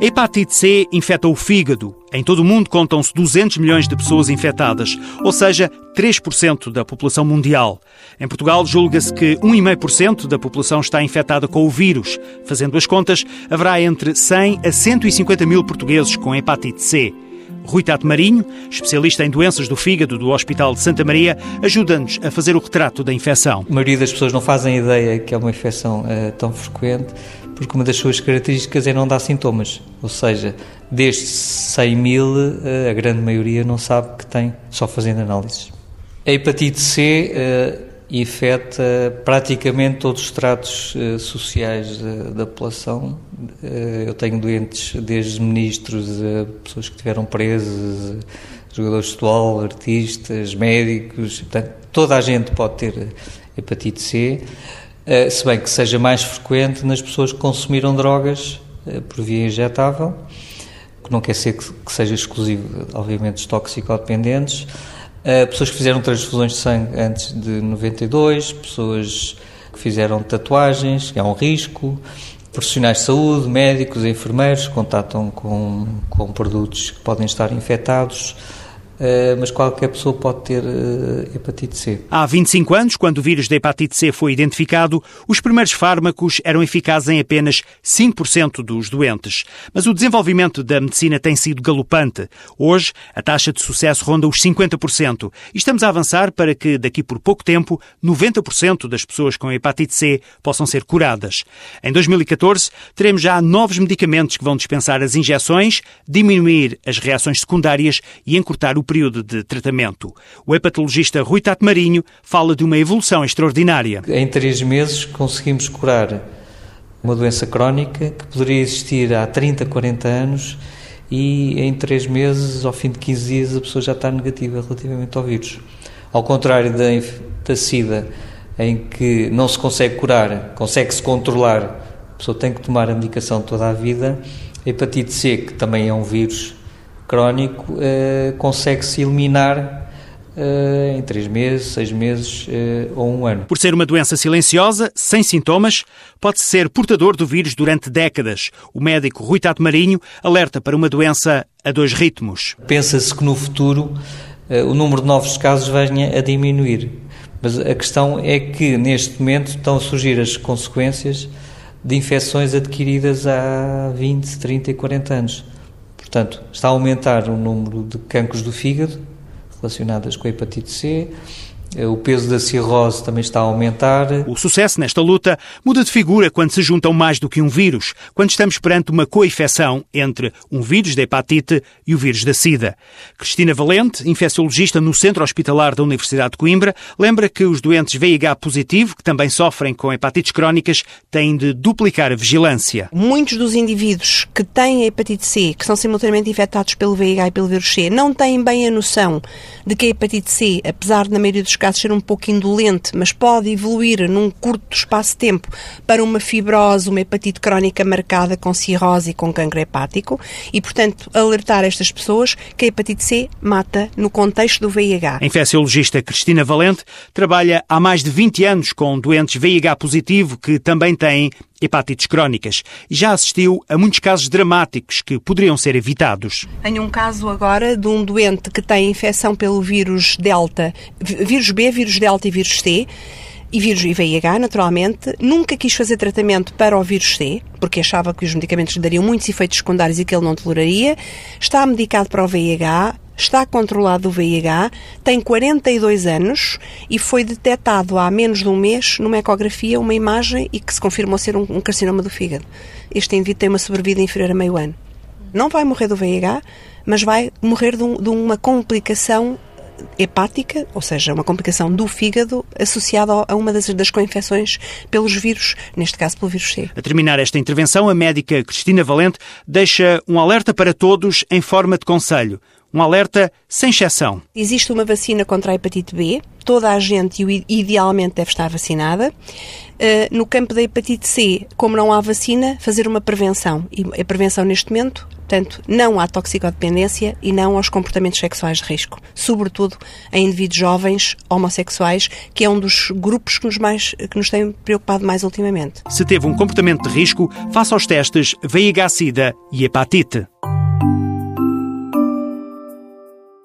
Hepatite C infecta o fígado. Em todo o mundo contam-se 200 milhões de pessoas infectadas, ou seja, 3% da população mundial. Em Portugal, julga-se que 1,5% da população está infectada com o vírus. Fazendo as contas, haverá entre 100 a 150 mil portugueses com hepatite C. Rui Tato Marinho, especialista em doenças do fígado do Hospital de Santa Maria, ajuda-nos a fazer o retrato da infecção. A maioria das pessoas não fazem ideia que é uma infecção é, tão frequente, porque uma das suas características é não dar sintomas. Ou seja, destes 100 mil, eh, a grande maioria não sabe que tem, só fazendo análises. A hepatite C eh, infecta praticamente todos os tratos uh, sociais uh, da população. Uh, eu tenho doentes desde ministros, pessoas que estiveram presas, jogadores de futebol, artistas, médicos, portanto, toda a gente pode ter hepatite C, se bem que seja mais frequente nas pessoas que consumiram drogas por via injetável, que não quer ser que, que seja exclusivo, obviamente, dos toxicodependentes, Uh, pessoas que fizeram transfusões de sangue antes de 92, pessoas que fizeram tatuagens, que é um risco, profissionais de saúde, médicos, enfermeiros, contatam com, com produtos que podem estar infectados. Eh, mas qualquer pessoa pode ter eh, hepatite C. Há 25 anos, quando o vírus da hepatite C foi identificado, os primeiros fármacos eram eficazes em apenas 5% dos doentes. Mas o desenvolvimento da medicina tem sido galopante. Hoje, a taxa de sucesso ronda os 50% e estamos a avançar para que, daqui por pouco tempo, 90% das pessoas com hepatite C possam ser curadas. Em 2014, teremos já novos medicamentos que vão dispensar as injeções, diminuir as reações secundárias e encurtar o período de tratamento. O hepatologista Rui Tato Marinho fala de uma evolução extraordinária. Em três meses conseguimos curar uma doença crónica que poderia existir há 30, 40 anos e em três meses, ao fim de 15 dias, a pessoa já está negativa relativamente ao vírus. Ao contrário da, da SIDA, em que não se consegue curar, consegue-se controlar, a pessoa tem que tomar a medicação toda a vida. A hepatite C, que também é um vírus crónico uh, consegue-se eliminar Uh, em três meses, seis meses uh, ou um ano. Por ser uma doença silenciosa, sem sintomas, pode ser portador do vírus durante décadas. O médico Rui Tato Marinho alerta para uma doença a dois ritmos. Pensa-se que no futuro uh, o número de novos casos venha a diminuir, mas a questão é que neste momento estão a surgir as consequências de infecções adquiridas há 20, 30 e 40 anos. Portanto, está a aumentar o número de cancros do fígado relacionadas com a hepatite C, o peso da cirrose também está a aumentar. O sucesso nesta luta muda de figura quando se juntam mais do que um vírus, quando estamos perante uma coinfecção entre um vírus da hepatite e o vírus da SIDA. Cristina Valente, infecciologista no Centro Hospitalar da Universidade de Coimbra, lembra que os doentes VIH positivo, que também sofrem com hepatites crónicas, têm de duplicar a vigilância. Muitos dos indivíduos que têm a hepatite C, que são simultaneamente infectados pelo VIH e pelo vírus C, não têm bem a noção de que a hepatite C, apesar de na maioria dos casos ser um pouco indolente, mas pode evoluir num curto espaço de tempo para uma fibrose, uma hepatite crónica marcada com cirrose e com cancro hepático e, portanto, alertar estas pessoas que a hepatite C mata no contexto do VIH. A infecciologista Cristina Valente trabalha há mais de 20 anos com doentes VIH positivo que também têm hepatites crónicas e já assistiu a muitos casos dramáticos que poderiam ser evitados. Tenho um caso agora de um doente que tem infecção pelo vírus Delta, vírus B, vírus Delta e vírus C e vírus IVIH, naturalmente, nunca quis fazer tratamento para o vírus C, porque achava que os medicamentos lhe dariam muitos efeitos secundários e que ele não toleraria. Está medicado para o VIH, está controlado o VIH, tem 42 anos e foi detectado há menos de um mês numa ecografia uma imagem e que se confirmou ser um, um carcinoma do fígado. Este indivíduo tem uma sobrevida inferior a meio ano. Não vai morrer do VIH, mas vai morrer de, um, de uma complicação hepática, ou seja, uma complicação do fígado associada a uma das, das co-infecções pelos vírus, neste caso pelo vírus C. A terminar esta intervenção, a médica Cristina Valente deixa um alerta para todos em forma de conselho. Um alerta sem exceção. Existe uma vacina contra a hepatite B, toda a gente idealmente deve estar vacinada. Uh, no campo da hepatite C, como não há vacina, fazer uma prevenção. E a prevenção neste momento Portanto, não à toxicodependência e não aos comportamentos sexuais de risco, sobretudo em indivíduos jovens homossexuais, que é um dos grupos que nos, mais, que nos tem preocupado mais ultimamente. Se teve um comportamento de risco, faça os testes VIH-Sida e hepatite.